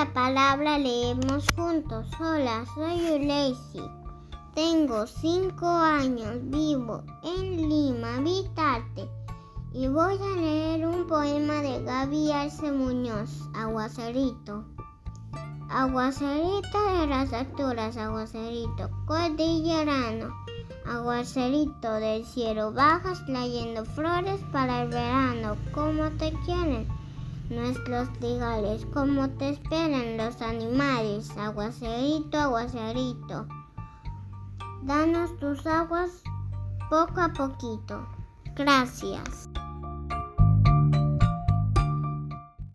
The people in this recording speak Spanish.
la palabra leemos juntos. Hola, soy Ulesi. Tengo cinco años, vivo en Lima, Vitarte. Y voy a leer un poema de Gaby Arce Muñoz, Aguacerito. Aguacerito de las alturas, aguacerito cordillerano. Aguacerito del cielo bajas trayendo flores para el verano. ¿Cómo te quieren? Nuestros trigales, como te esperan los animales, aguacerito, aguacerito. Danos tus aguas poco a poquito. Gracias.